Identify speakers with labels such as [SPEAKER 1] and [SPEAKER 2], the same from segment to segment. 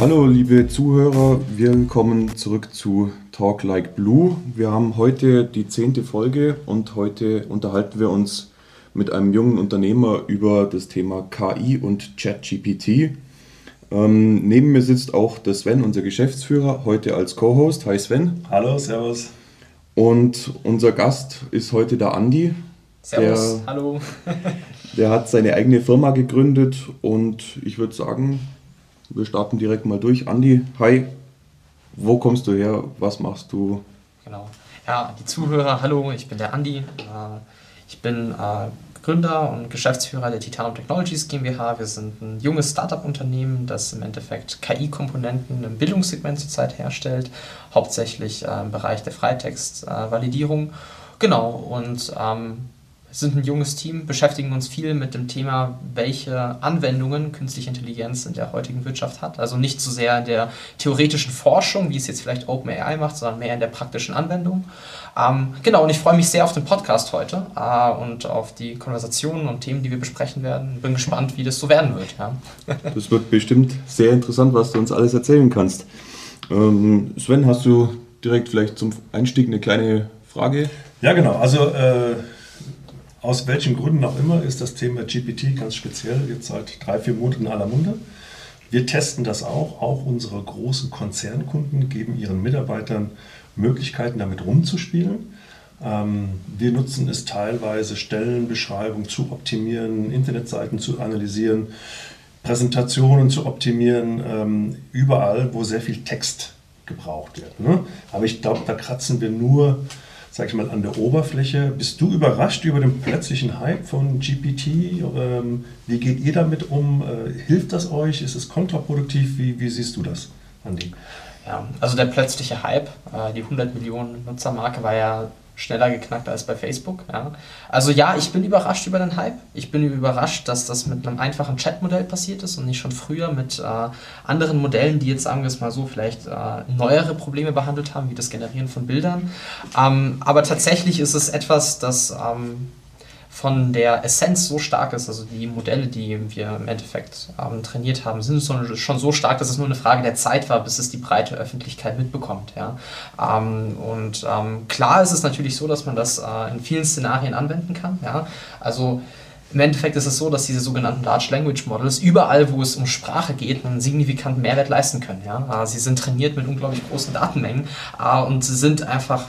[SPEAKER 1] Hallo liebe Zuhörer, wir kommen zurück zu Talk Like Blue. Wir haben heute die zehnte Folge und heute unterhalten wir uns mit einem jungen Unternehmer über das Thema KI und ChatGPT. Ähm, neben mir sitzt auch der Sven, unser Geschäftsführer, heute als Co-Host. Hi Sven.
[SPEAKER 2] Hallo, Servus.
[SPEAKER 1] Und unser Gast ist heute der Andi.
[SPEAKER 3] Servus, der, hallo.
[SPEAKER 1] der hat seine eigene Firma gegründet und ich würde sagen, wir starten direkt mal durch. Andi, hi, wo kommst du her? Was machst du?
[SPEAKER 3] Genau. Ja, die Zuhörer, hallo, ich bin der Andi. Äh, ich bin äh, Gründer und Geschäftsführer der Titanum Technologies GmbH. Wir sind ein junges Startup-Unternehmen, das im Endeffekt KI-Komponenten im Bildungssegment zurzeit herstellt, hauptsächlich äh, im Bereich der Freitextvalidierung. Genau, und ähm, sind ein junges Team, beschäftigen uns viel mit dem Thema, welche Anwendungen künstliche Intelligenz in der heutigen Wirtschaft hat. Also nicht so sehr in der theoretischen Forschung, wie es jetzt vielleicht OpenAI macht, sondern mehr in der praktischen Anwendung. Ähm, genau, und ich freue mich sehr auf den Podcast heute äh, und auf die Konversationen und Themen, die wir besprechen werden. Bin gespannt, wie das so werden wird. Ja.
[SPEAKER 1] Das wird bestimmt sehr interessant, was du uns alles erzählen kannst. Ähm, Sven, hast du direkt vielleicht zum Einstieg eine kleine Frage?
[SPEAKER 2] Ja, genau. Also äh aus welchen Gründen auch immer ist das Thema GPT ganz speziell jetzt seit drei, vier Monaten in aller Munde. Wir testen das auch. Auch unsere großen Konzernkunden geben ihren Mitarbeitern Möglichkeiten, damit rumzuspielen. Ähm, wir nutzen es teilweise, Stellenbeschreibungen zu optimieren, Internetseiten zu analysieren, Präsentationen zu optimieren, ähm, überall, wo sehr viel Text gebraucht wird. Ne? Aber ich glaube, da kratzen wir nur sag ich mal, an der Oberfläche. Bist du überrascht über den plötzlichen Hype von GPT? Ähm, wie geht ihr damit um? Äh, hilft das euch? Ist es kontraproduktiv? Wie, wie siehst du das, Andi?
[SPEAKER 3] Ja, also der plötzliche Hype, äh, die 100 Millionen Nutzermarke war ja schneller geknackt als bei Facebook. Ja. Also ja, ich bin überrascht über den Hype. Ich bin überrascht, dass das mit einem einfachen Chatmodell passiert ist und nicht schon früher mit äh, anderen Modellen, die jetzt, sagen wir es mal so, vielleicht äh, neuere Probleme behandelt haben, wie das Generieren von Bildern. Ähm, aber tatsächlich ist es etwas, das ähm, von der Essenz so stark ist, also die Modelle, die wir im Endeffekt ähm, trainiert haben, sind schon so stark, dass es nur eine Frage der Zeit war, bis es die breite Öffentlichkeit mitbekommt. Ja? Ähm, und ähm, klar ist es natürlich so, dass man das äh, in vielen Szenarien anwenden kann. Ja? Also im Endeffekt ist es so, dass diese sogenannten Large Language Models überall, wo es um Sprache geht, einen signifikanten Mehrwert leisten können. Ja? Äh, sie sind trainiert mit unglaublich großen Datenmengen äh, und sind einfach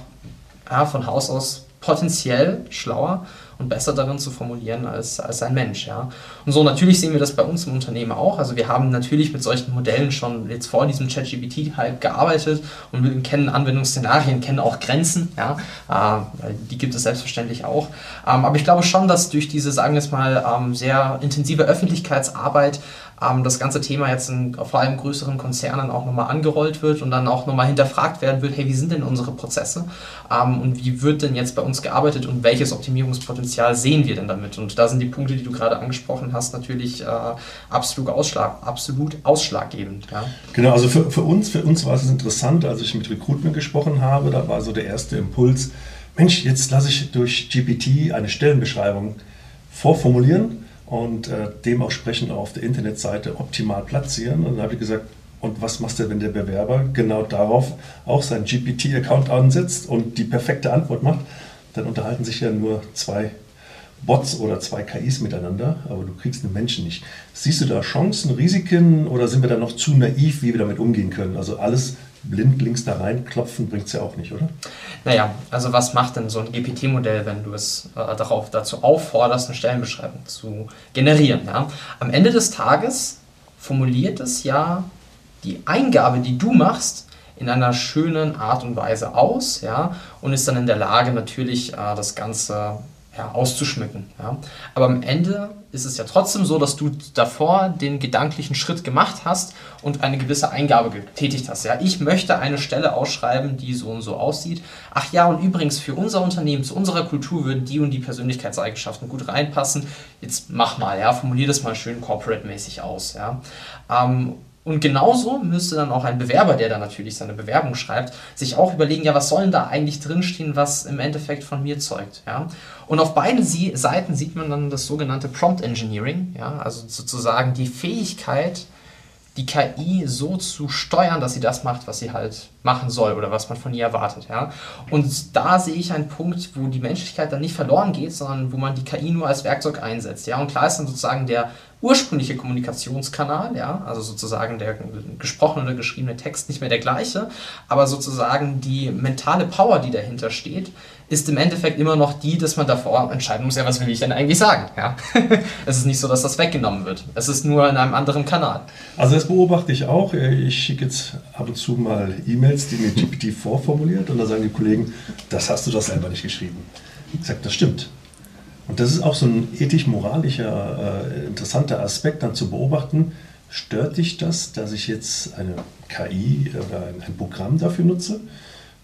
[SPEAKER 3] ja, von Haus aus potenziell schlauer und besser darin zu formulieren als, als ein Mensch. Ja. Und so natürlich sehen wir das bei uns im Unternehmen auch. Also wir haben natürlich mit solchen Modellen schon jetzt vor diesem ChatGPT-Hype gearbeitet und kennen Anwendungsszenarien, kennen auch Grenzen. Ja. Äh, die gibt es selbstverständlich auch. Ähm, aber ich glaube schon, dass durch diese, sagen wir es mal, ähm, sehr intensive Öffentlichkeitsarbeit ähm, das ganze Thema jetzt in vor allem größeren Konzernen auch nochmal angerollt wird und dann auch nochmal hinterfragt werden wird, hey, wie sind denn unsere Prozesse ähm, und wie wird denn jetzt bei uns gearbeitet und welches Optimierungspotenzial sehen wir denn damit? Und da sind die Punkte, die du gerade angesprochen hast, natürlich äh, absolut, Ausschlag, absolut ausschlaggebend. Ja.
[SPEAKER 2] Genau, also für, für, uns, für uns war es interessant, als ich mit Recruitment gesprochen habe, da war so der erste Impuls, Mensch, jetzt lasse ich durch GPT eine Stellenbeschreibung vorformulieren und äh, dementsprechend auf der Internetseite optimal platzieren. Und dann habe ich gesagt, und was machst du, wenn der Bewerber genau darauf auch seinen GPT-Account ansetzt und die perfekte Antwort macht? Dann unterhalten sich ja nur zwei Bots oder zwei KIs miteinander, aber du kriegst einen Menschen nicht. Siehst du da Chancen, Risiken oder sind wir da noch zu naiv, wie wir damit umgehen können? Also alles blind links da reinklopfen bringt es ja auch nicht, oder?
[SPEAKER 3] Naja, also was macht denn so ein GPT-Modell, wenn du es äh, darauf, dazu aufforderst, eine Stellenbeschreibung zu generieren? Ja? Am Ende des Tages formuliert es ja die Eingabe, die du machst, in einer schönen Art und Weise aus ja? und ist dann in der Lage, natürlich äh, das Ganze ja, auszuschmücken. Ja. Aber am Ende ist es ja trotzdem so, dass du davor den gedanklichen Schritt gemacht hast und eine gewisse Eingabe getätigt hast. Ja. Ich möchte eine Stelle ausschreiben, die so und so aussieht. Ach ja, und übrigens für unser Unternehmen, zu unserer Kultur würden die und die Persönlichkeitseigenschaften gut reinpassen. Jetzt mach mal, ja, formulier das mal schön corporate-mäßig aus. Ja. Ähm, und genauso müsste dann auch ein Bewerber, der dann natürlich seine Bewerbung schreibt, sich auch überlegen, ja, was soll denn da eigentlich drinstehen, was im Endeffekt von mir zeugt. Ja? Und auf beiden Seiten sieht man dann das sogenannte Prompt Engineering, ja? also sozusagen die Fähigkeit, die KI so zu steuern, dass sie das macht, was sie halt machen soll oder was man von ihr erwartet. Ja? Und da sehe ich einen Punkt, wo die Menschlichkeit dann nicht verloren geht, sondern wo man die KI nur als Werkzeug einsetzt. Ja? Und klar ist dann sozusagen der ursprüngliche Kommunikationskanal, ja, also sozusagen der gesprochene oder geschriebene Text nicht mehr der gleiche, aber sozusagen die mentale Power, die dahinter steht, ist im Endeffekt immer noch die, dass man davor entscheiden muss, ja, was will ich denn eigentlich sagen? Ja? es ist nicht so, dass das weggenommen wird. Es ist nur in einem anderen Kanal.
[SPEAKER 2] Also das beobachte ich auch. Ich schicke jetzt ab und zu mal E-Mails, die mir GPT vorformuliert und da sagen die Kollegen, das hast du doch selber nicht geschrieben. Ich sage, das stimmt. Und das ist auch so ein ethisch-moralischer äh, interessanter Aspekt dann zu beobachten. Stört dich das, dass ich jetzt eine KI oder ein, ein Programm dafür nutze?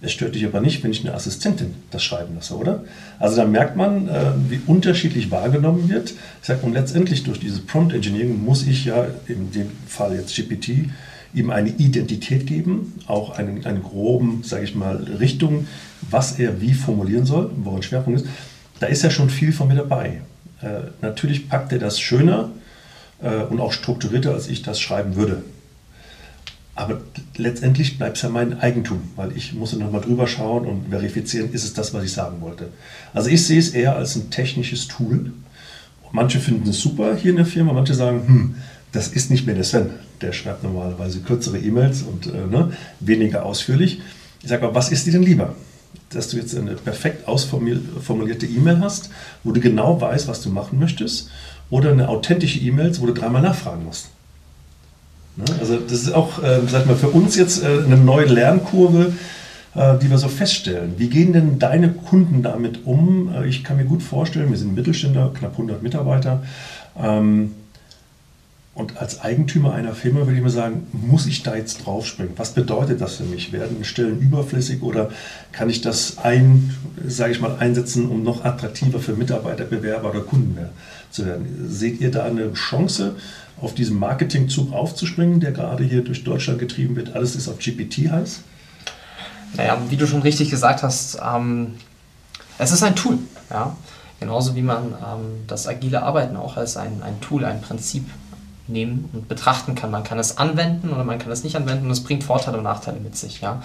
[SPEAKER 2] Es stört dich aber nicht, wenn ich eine Assistentin das schreiben lasse, oder? Also da merkt man, äh, wie unterschiedlich wahrgenommen wird. Ich sage, und letztendlich durch dieses Prompt Engineering muss ich ja in dem Fall jetzt GPT ihm eine Identität geben, auch einen, eine groben, sage ich mal, Richtung, was er wie formulieren soll, wo ein Schwerpunkt ist. Da ist ja schon viel von mir dabei. Äh, natürlich packt er das schöner äh, und auch strukturierter, als ich das schreiben würde. Aber letztendlich bleibt es ja mein Eigentum, weil ich muss nochmal drüber schauen und verifizieren, ist es das, was ich sagen wollte. Also ich sehe es eher als ein technisches Tool. Manche finden es super hier in der Firma, manche sagen, hm, das ist nicht mehr der Sven. Der schreibt normalerweise kürzere E-Mails und äh, ne, weniger ausführlich. Ich sage aber, was ist dir denn lieber? Dass du jetzt eine perfekt ausformulierte E-Mail hast, wo du genau weißt, was du machen möchtest, oder eine authentische E-Mail, wo du dreimal nachfragen musst. Ne? Also das ist auch, äh, sag mal, für uns jetzt äh, eine neue Lernkurve, äh, die wir so feststellen. Wie gehen denn deine Kunden damit um? Äh, ich kann mir gut vorstellen, wir sind Mittelständler, knapp 100 Mitarbeiter. Ähm, und als Eigentümer einer Firma würde ich mir sagen, muss ich da jetzt draufspringen? Was bedeutet das für mich? Werden Stellen überflüssig oder kann ich das ein, sage ich mal, einsetzen, um noch attraktiver für Mitarbeiter, Bewerber oder Kunden zu werden? Seht ihr da eine Chance, auf diesen Marketingzug aufzuspringen, der gerade hier durch Deutschland getrieben wird? Alles ist auf GPT heiß?
[SPEAKER 3] Naja, wie du schon richtig gesagt hast, ähm, es ist ein Tool. Ja? Genauso wie man ähm, das agile Arbeiten auch als ein, ein Tool, ein Prinzip nehmen und betrachten kann. Man kann es anwenden oder man kann es nicht anwenden und es bringt Vorteile und Nachteile mit sich. Ja?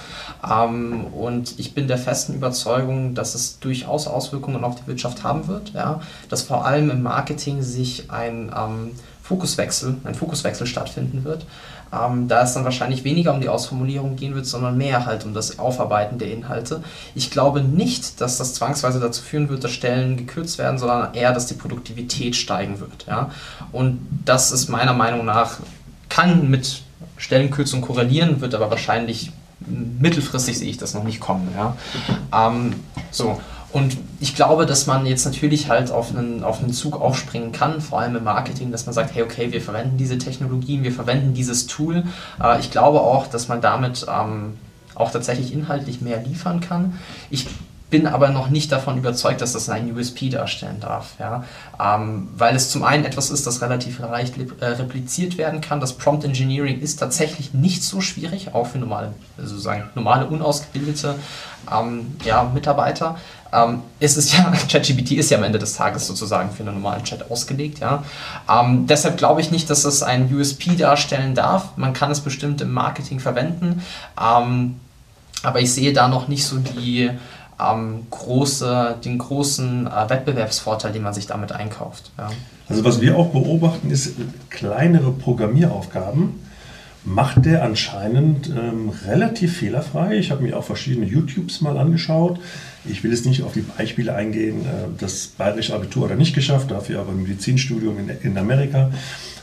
[SPEAKER 3] Ähm, und ich bin der festen Überzeugung, dass es durchaus Auswirkungen auf die Wirtschaft haben wird. Ja? Dass vor allem im Marketing sich ein ähm, Fokuswechsel, ein Fokuswechsel stattfinden wird. Ähm, da es dann wahrscheinlich weniger um die Ausformulierung gehen wird, sondern mehr halt um das Aufarbeiten der Inhalte. Ich glaube nicht, dass das zwangsweise dazu führen wird, dass Stellen gekürzt werden, sondern eher, dass die Produktivität steigen wird. Ja? Und das ist meiner Meinung nach, kann mit Stellenkürzung korrelieren, wird aber wahrscheinlich mittelfristig sehe ich das noch nicht kommen. Ja? Ähm, so. Und ich glaube, dass man jetzt natürlich halt auf einen, auf einen Zug aufspringen kann, vor allem im Marketing, dass man sagt, hey, okay, wir verwenden diese Technologien, wir verwenden dieses Tool. Äh, ich glaube auch, dass man damit ähm, auch tatsächlich inhaltlich mehr liefern kann. Ich bin aber noch nicht davon überzeugt, dass das ein USP darstellen darf. Ja? Ähm, weil es zum einen etwas ist, das relativ leicht äh, repliziert werden kann. Das Prompt Engineering ist tatsächlich nicht so schwierig, auch für normale, sozusagen normale unausgebildete ähm, ja, Mitarbeiter. Ähm, ist ja, ChatGPT ist ja am Ende des Tages sozusagen für einen normalen Chat ausgelegt. Ja? Ähm, deshalb glaube ich nicht, dass es ein USP darstellen darf. Man kann es bestimmt im Marketing verwenden. Ähm, aber ich sehe da noch nicht so die ähm, große, den großen äh, Wettbewerbsvorteil, den man sich damit einkauft. Ja.
[SPEAKER 2] Also was wir auch beobachten, ist kleinere Programmieraufgaben macht der anscheinend ähm, relativ fehlerfrei. Ich habe mir auch verschiedene YouTubes mal angeschaut. Ich will jetzt nicht auf die Beispiele eingehen, äh, das bayerische Abitur hat er nicht geschafft, dafür aber ein Medizinstudium in, in Amerika.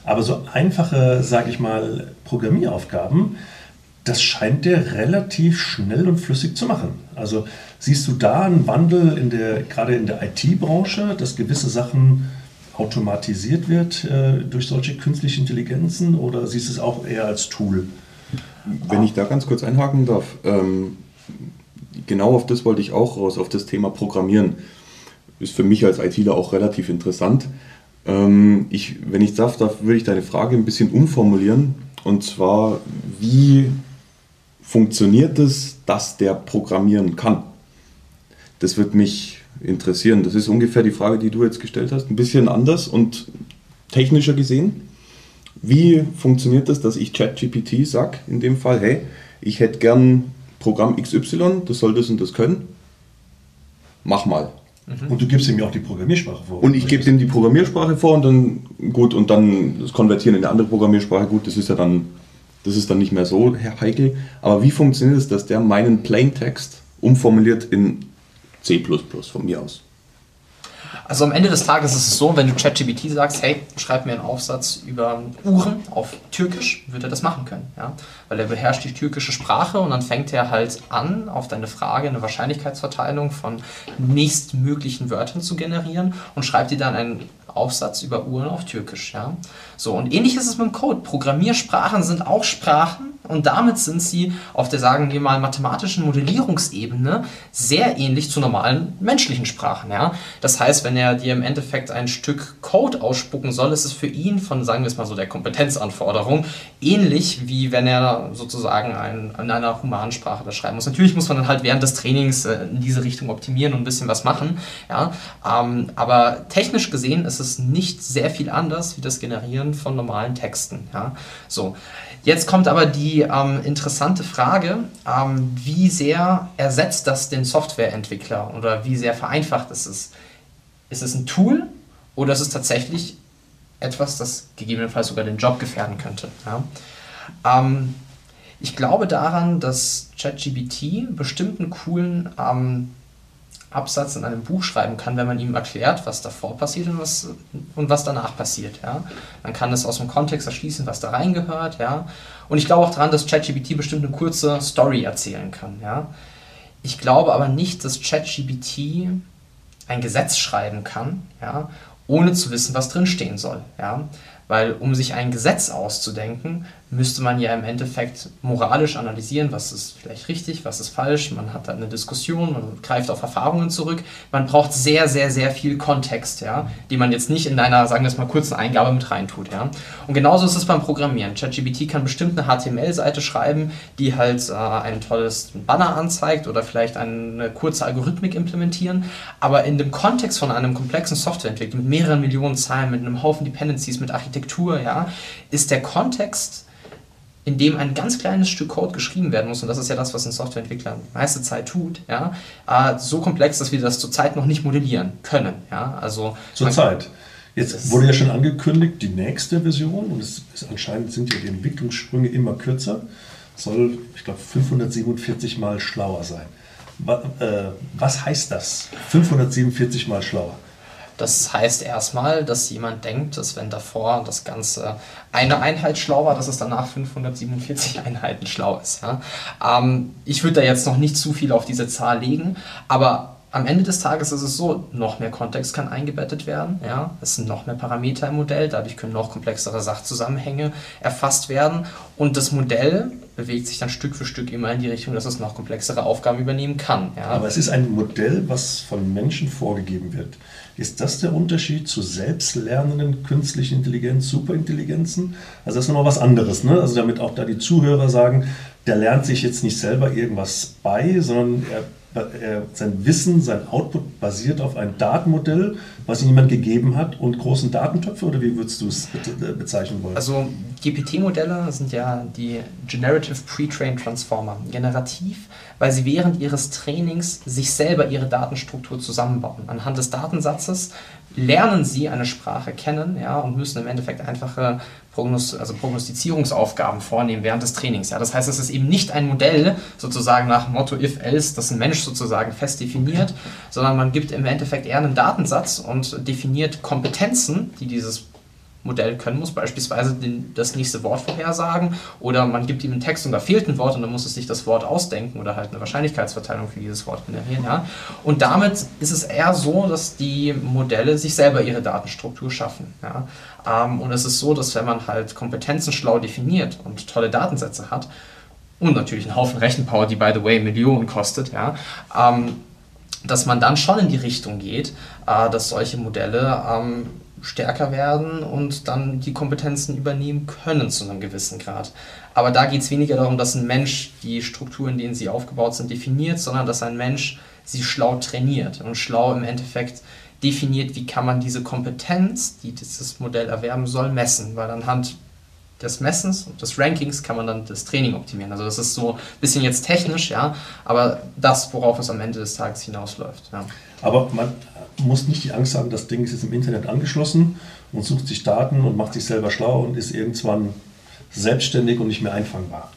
[SPEAKER 2] Aber so einfache, sage ich mal, Programmieraufgaben, das scheint der relativ schnell und flüssig zu machen. Also siehst du da einen Wandel in der, gerade in der IT-Branche, dass gewisse Sachen automatisiert wird äh, durch solche künstliche Intelligenzen oder siehst du es auch eher als Tool?
[SPEAKER 1] Wenn ich da ganz kurz einhaken darf, ähm, genau auf das wollte ich auch raus, auf das Thema Programmieren. Ist für mich als ITler auch relativ interessant. Ähm, ich, wenn ich darf, darf, würde ich deine Frage ein bisschen umformulieren. Und zwar, wie funktioniert es, dass der programmieren kann? Das wird mich interessieren. Das ist ungefähr die Frage, die du jetzt gestellt hast. Ein bisschen anders und technischer gesehen. Wie funktioniert das, dass ich ChatGPT sage, in dem Fall, hey, ich hätte gern Programm XY, das soll das und das können? Mach mal.
[SPEAKER 2] Und du gibst ihm ja auch die Programmiersprache vor.
[SPEAKER 1] Und ich gebe dem die Programmiersprache vor und dann, gut, und dann das Konvertieren in eine andere Programmiersprache, gut, das ist ja dann, das ist dann nicht mehr so heikel. Aber wie funktioniert es, dass der meinen Plaintext umformuliert in C von mir aus?
[SPEAKER 3] Also am Ende des Tages ist es so, wenn du ChatGPT sagst, hey, schreib mir einen Aufsatz über Uhren auf Türkisch, wird er das machen können. Ja? Weil er beherrscht die türkische Sprache und dann fängt er halt an, auf deine Frage eine Wahrscheinlichkeitsverteilung von nächstmöglichen Wörtern zu generieren und schreibt dir dann einen Aufsatz über Uhren auf Türkisch. Ja? So, und ähnlich ist es mit dem Code. Programmiersprachen sind auch Sprachen und damit sind sie auf der, sagen wir mal, mathematischen Modellierungsebene sehr ähnlich zu normalen menschlichen Sprachen. Ja? Das heißt, wenn er dir im Endeffekt ein Stück Code ausspucken soll, ist es für ihn von, sagen wir es mal so, der Kompetenzanforderung ähnlich wie wenn er sozusagen ein, in einer humanen Sprache das schreiben muss. Natürlich muss man dann halt während des Trainings äh, in diese Richtung optimieren und ein bisschen was machen. Ja? Ähm, aber technisch gesehen ist es nicht sehr viel anders wie das Generieren von normalen Texten. Ja? So. Jetzt kommt aber die ähm, interessante Frage, ähm, wie sehr ersetzt das den Softwareentwickler oder wie sehr vereinfacht ist es? Ist es ein Tool oder ist es tatsächlich etwas, das gegebenenfalls sogar den Job gefährden könnte? Ja? Ähm, ich glaube daran, dass ChatGPT bestimmten coolen ähm, Absatz in einem Buch schreiben kann, wenn man ihm erklärt, was davor passiert und was, und was danach passiert. Ja? Man kann es aus dem Kontext erschließen, was da reingehört. Ja? Und ich glaube auch daran, dass ChatGPT bestimmt eine kurze Story erzählen kann. Ja? Ich glaube aber nicht, dass ChatGPT ein Gesetz schreiben kann, ja, ohne zu wissen, was drinstehen soll. Ja? Weil um sich ein Gesetz auszudenken, müsste man ja im Endeffekt moralisch analysieren, was ist vielleicht richtig, was ist falsch. Man hat da eine Diskussion, man greift auf Erfahrungen zurück. Man braucht sehr, sehr, sehr viel Kontext, ja, die man jetzt nicht in einer, sagen wir es mal, kurzen Eingabe mit reintut. Ja. Und genauso ist es beim Programmieren. ChatGPT kann bestimmt eine HTML-Seite schreiben, die halt äh, ein tolles Banner anzeigt oder vielleicht eine kurze Algorithmik implementieren. Aber in dem Kontext von einem komplexen Softwareentwicklung mit mehreren Millionen Zeilen, mit einem Haufen Dependencies, mit Architektur, ja, ist der Kontext in dem ein ganz kleines Stück Code geschrieben werden muss, und das ist ja das, was ein Softwareentwickler die meiste Zeit tut, ja, äh, so komplex, dass wir das zurzeit noch nicht modellieren können. Ja, also
[SPEAKER 2] zurzeit. Jetzt wurde ja schon angekündigt, die nächste Version, und es ist, anscheinend sind ja die Entwicklungssprünge immer kürzer, soll, ich glaube, 547 mal schlauer sein. Äh, was heißt das? 547 mal schlauer.
[SPEAKER 3] Das heißt erstmal, dass jemand denkt, dass wenn davor das Ganze eine Einheit schlau war, dass es danach 547 Einheiten schlau ist. Ja? Ähm, ich würde da jetzt noch nicht zu viel auf diese Zahl legen, aber am Ende des Tages ist es so, noch mehr Kontext kann eingebettet werden. Ja? Es sind noch mehr Parameter im Modell, dadurch können noch komplexere Sachzusammenhänge erfasst werden. Und das Modell bewegt sich dann Stück für Stück immer in die Richtung, dass es noch komplexere Aufgaben übernehmen kann. Ja?
[SPEAKER 2] Aber es ist ein Modell, was von Menschen vorgegeben wird. Ist das der Unterschied zu selbstlernenden künstlichen Intelligenz, Superintelligenzen? Also das ist nochmal was anderes, ne? Also damit auch da die Zuhörer sagen, der lernt sich jetzt nicht selber irgendwas bei, sondern er sein Wissen, sein Output basiert auf einem Datenmodell, was ihm jemand gegeben hat und großen Datentöpfe oder wie würdest du es äh, bezeichnen wollen?
[SPEAKER 3] Also GPT-Modelle sind ja die Generative Pre-Trained Transformer, generativ, weil sie während ihres Trainings sich selber ihre Datenstruktur zusammenbauen. Anhand des Datensatzes lernen sie eine Sprache kennen ja, und müssen im Endeffekt einfache Also Prognostizierungsaufgaben vornehmen während des Trainings. Ja. Das heißt, es ist eben nicht ein Modell sozusagen nach Motto if else, das ein Mensch sozusagen fest definiert, sondern man gibt im Endeffekt eher einen Datensatz und definiert Kompetenzen, die dieses Modell können muss, beispielsweise den, das nächste Wort vorhersagen oder man gibt ihm einen Text und da fehlt ein Wort und dann muss es sich das Wort ausdenken oder halt eine Wahrscheinlichkeitsverteilung für dieses Wort generieren. Ja? Und damit ist es eher so, dass die Modelle sich selber ihre Datenstruktur schaffen. Ja? Ähm, und es ist so, dass wenn man halt Kompetenzen schlau definiert und tolle Datensätze hat und natürlich einen Haufen Rechenpower, die by the way Millionen kostet, ja, ähm, dass man dann schon in die Richtung geht, äh, dass solche Modelle ähm, stärker werden und dann die Kompetenzen übernehmen können zu einem gewissen Grad. Aber da geht es weniger darum, dass ein Mensch die Strukturen, in denen sie aufgebaut sind, definiert, sondern dass ein Mensch sie schlau trainiert und schlau im Endeffekt definiert, wie kann man diese Kompetenz, die dieses Modell erwerben soll, messen. Weil anhand des Messens und des Rankings kann man dann das Training optimieren. Also das ist so ein bisschen jetzt technisch, ja, aber das, worauf es am Ende des Tages hinausläuft. Ja.
[SPEAKER 2] Aber man muss nicht die Angst haben, das Ding ist jetzt im Internet angeschlossen und sucht sich Daten und macht sich selber schlau und ist irgendwann selbstständig und nicht mehr einfangbar.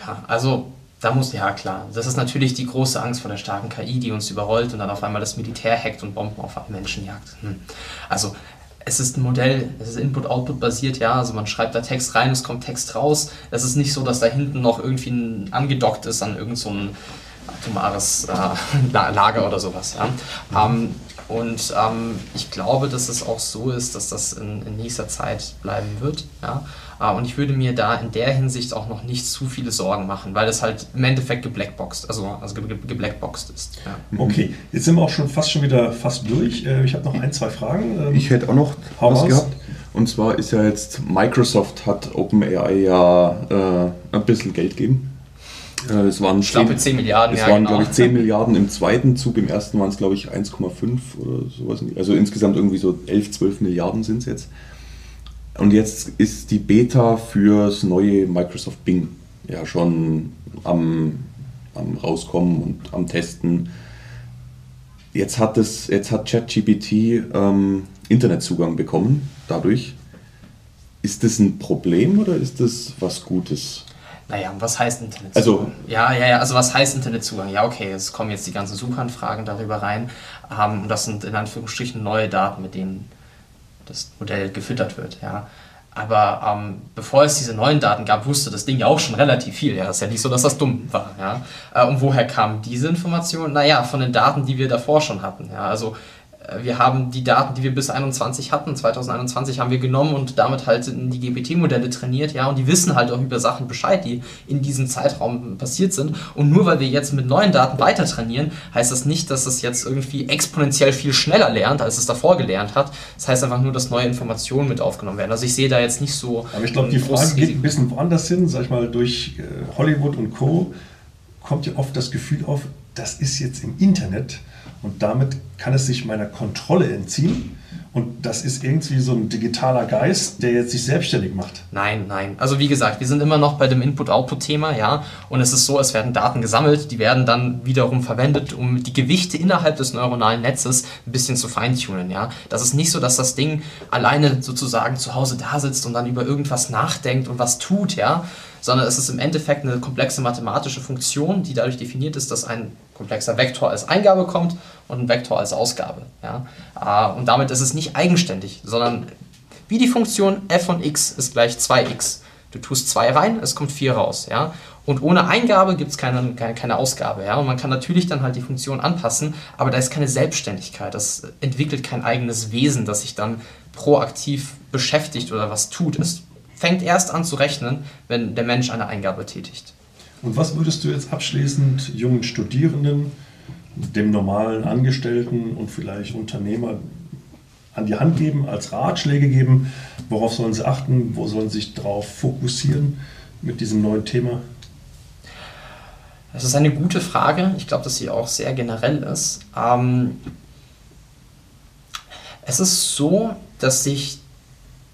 [SPEAKER 3] Ja, also da muss, ja klar, das ist natürlich die große Angst vor der starken KI, die uns überrollt und dann auf einmal das Militär hackt und Bomben auf Menschen jagt. Hm. Also es ist ein Modell, es ist Input-Output basiert, ja, also man schreibt da Text rein, es kommt Text raus. Es ist nicht so, dass da hinten noch irgendwie angedockt ist an irgendein so atomares äh, Lager oder sowas. Ja. Ähm, und ähm, ich glaube, dass es auch so ist, dass das in, in nächster Zeit bleiben wird. Ja. Äh, und ich würde mir da in der Hinsicht auch noch nicht zu viele Sorgen machen, weil es halt im Endeffekt geblackboxed, also, also geblackboxed ist. Ja.
[SPEAKER 2] Mhm. Okay, jetzt sind wir auch schon fast schon wieder fast durch. Äh, ich habe noch ein, zwei Fragen.
[SPEAKER 1] Ähm, ich hätte auch noch was gehabt. Und zwar ist ja jetzt Microsoft hat OpenAI ja äh, ein bisschen Geld gegeben.
[SPEAKER 3] Äh, es waren, ich glaube, 10 Milliarden.
[SPEAKER 1] Es ja, waren, genau. glaube ich, 10 Milliarden im zweiten Zug. Im ersten waren es, glaube ich, 1,5 oder sowas. Also insgesamt irgendwie so 11, 12 Milliarden sind es jetzt. Und jetzt ist die Beta fürs neue Microsoft Bing ja schon am, am rauskommen und am Testen. Jetzt hat, es, jetzt hat ChatGPT ähm, Internetzugang bekommen dadurch. Ist das ein Problem oder ist das was Gutes?
[SPEAKER 3] Naja, was heißt Internetzugang? Also, ja, ja, ja, also was heißt Internetzugang? Ja, okay, es kommen jetzt die ganzen Suchanfragen darüber rein. Ähm, das sind in Anführungsstrichen neue Daten, mit denen das Modell gefüttert wird. Ja. Aber ähm, bevor es diese neuen Daten gab, wusste das Ding ja auch schon relativ viel. Ja, es ist ja nicht so, dass das dumm war. Ja. Äh, und woher kamen diese Informationen? Naja, von den Daten, die wir davor schon hatten. Ja. Also wir haben die Daten, die wir bis 2021 hatten, 2021 haben wir genommen und damit halt die GPT-Modelle trainiert, ja, und die wissen halt auch über Sachen Bescheid, die in diesem Zeitraum passiert sind. Und nur weil wir jetzt mit neuen Daten weiter trainieren, heißt das nicht, dass es jetzt irgendwie exponentiell viel schneller lernt, als es davor gelernt hat. Das heißt einfach nur, dass neue Informationen mit aufgenommen werden. Also ich sehe da jetzt nicht so.
[SPEAKER 2] Aber ich glaube, die Frage geht ein bisschen woanders hin, sag ich mal, durch äh, Hollywood und Co. kommt ja oft das Gefühl auf, das ist jetzt im Internet und damit kann es sich meiner Kontrolle entziehen. Und das ist irgendwie so ein digitaler Geist, der jetzt sich selbstständig macht.
[SPEAKER 3] Nein, nein. Also wie gesagt, wir sind immer noch bei dem Input-Output-Thema, ja. Und es ist so, es werden Daten gesammelt, die werden dann wiederum verwendet, um die Gewichte innerhalb des neuronalen Netzes ein bisschen zu feintunen, ja. Das ist nicht so, dass das Ding alleine sozusagen zu Hause da sitzt und dann über irgendwas nachdenkt und was tut, ja. Sondern es ist im Endeffekt eine komplexe mathematische Funktion, die dadurch definiert ist, dass ein komplexer Vektor als Eingabe kommt und ein Vektor als Ausgabe. Ja? Ah, und damit ist es nicht eigenständig, sondern wie die Funktion f von x ist gleich 2x. Du tust 2 rein, es kommt 4 raus. Ja? Und ohne Eingabe gibt es keine, keine, keine, Ausgabe. Ja? Und man kann natürlich dann halt die Funktion anpassen, aber da ist keine Selbstständigkeit. Das entwickelt kein eigenes Wesen, das sich dann proaktiv beschäftigt oder was tut. Es fängt erst an zu rechnen, wenn der Mensch eine Eingabe tätigt.
[SPEAKER 2] Und was würdest du jetzt abschließend jungen Studierenden, dem normalen Angestellten und vielleicht Unternehmer an die Hand geben, als Ratschläge geben? Worauf sollen sie achten? Wo sollen sie sich darauf fokussieren mit diesem neuen Thema?
[SPEAKER 3] Das ist eine gute Frage. Ich glaube, dass sie auch sehr generell ist. Ähm, es ist so, dass sich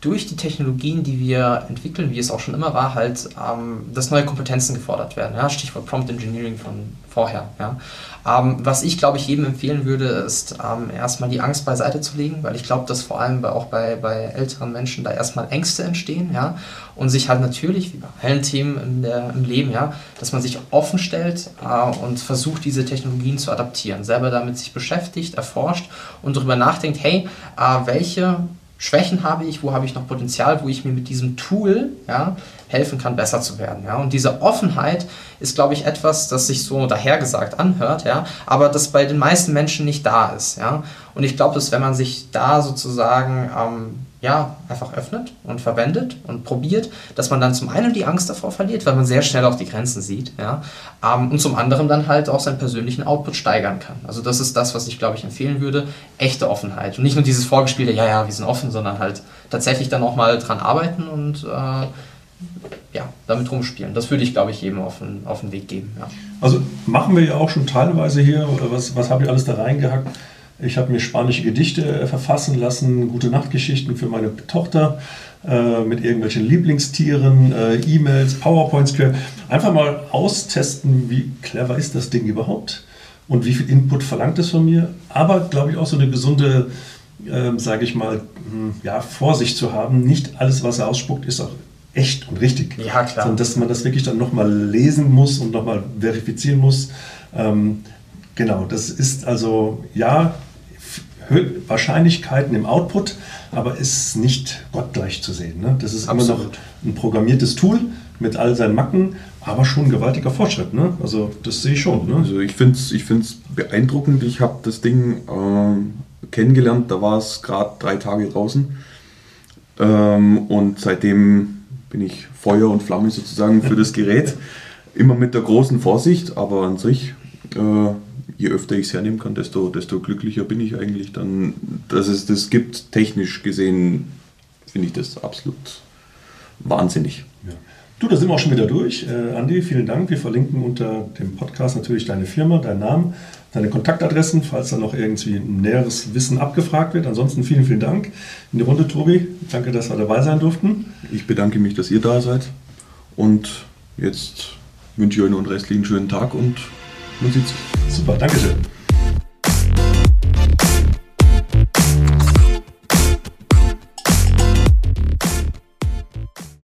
[SPEAKER 3] durch die Technologien, die wir entwickeln, wie es auch schon immer war, halt, ähm, dass neue Kompetenzen gefordert werden. Ja? Stichwort Prompt Engineering von vorher. Ja? Ähm, was ich, glaube ich, jedem empfehlen würde, ist ähm, erstmal die Angst beiseite zu legen, weil ich glaube, dass vor allem bei, auch bei, bei älteren Menschen da erstmal Ängste entstehen ja? und sich halt natürlich, wie bei allen Themen der, im Leben, ja, dass man sich offen stellt äh, und versucht, diese Technologien zu adaptieren, selber damit sich beschäftigt, erforscht und darüber nachdenkt, hey, äh, welche Schwächen habe ich, wo habe ich noch Potenzial, wo ich mir mit diesem Tool ja, helfen kann, besser zu werden. Ja. Und diese Offenheit ist, glaube ich, etwas, das sich so dahergesagt anhört, ja, aber das bei den meisten Menschen nicht da ist. Ja. Und ich glaube, dass wenn man sich da sozusagen ähm, ja, einfach öffnet und verwendet und probiert, dass man dann zum einen die Angst davor verliert, weil man sehr schnell auch die Grenzen sieht, ja, ähm, und zum anderen dann halt auch seinen persönlichen Output steigern kann. Also das ist das, was ich glaube ich empfehlen würde, echte Offenheit und nicht nur dieses vorgespielte, ja, ja, wir sind offen, sondern halt tatsächlich dann auch mal dran arbeiten und äh, ja, damit rumspielen. Das würde ich, glaube ich, jedem auf den, auf den Weg geben. Ja.
[SPEAKER 2] Also machen wir ja auch schon teilweise hier, oder was, was habt ihr alles da reingehackt? Ich habe mir spanische Gedichte äh, verfassen lassen, gute Nachtgeschichten für meine Tochter äh, mit irgendwelchen Lieblingstieren, äh, E-Mails, PowerPoints. Einfach mal austesten, wie clever ist das Ding überhaupt und wie viel Input verlangt es von mir. Aber glaube ich auch so eine gesunde, äh, sage ich mal, hm, ja, Vorsicht zu haben. Nicht alles, was er ausspuckt, ist auch echt und richtig.
[SPEAKER 3] Ja, klar.
[SPEAKER 2] Sondern dass man das wirklich dann nochmal lesen muss und nochmal verifizieren muss. Ähm, genau, das ist also, ja, Wahrscheinlichkeiten im Output, aber ist nicht gottgleich zu sehen. Ne? Das ist Absolut. immer noch ein programmiertes Tool mit all seinen Macken, aber schon ein gewaltiger Fortschritt. Ne? Also das sehe ich schon. Ne?
[SPEAKER 1] Also ich finde es ich beeindruckend. Ich habe das Ding äh, kennengelernt, da war es gerade drei Tage draußen. Ähm, und seitdem bin ich Feuer und Flamme sozusagen für das Gerät. Immer mit der großen Vorsicht, aber an sich, äh, je öfter ich es hernehmen kann, desto, desto glücklicher bin ich eigentlich dann, dass es das gibt. Technisch gesehen finde ich das absolut wahnsinnig.
[SPEAKER 2] Ja. Du, da sind wir auch schon wieder durch. Äh, Andi, vielen Dank. Wir verlinken unter dem Podcast natürlich deine Firma, deinen Namen, deine Kontaktadressen, falls da noch irgendwie ein näheres Wissen abgefragt wird. Ansonsten vielen, vielen Dank. In die Runde, Tobi. Danke, dass wir dabei sein durften.
[SPEAKER 1] Ich bedanke mich, dass ihr da seid. Und jetzt wünsche ich euch noch einen restlichen schönen Tag und sich.
[SPEAKER 2] Super, Dankeschön.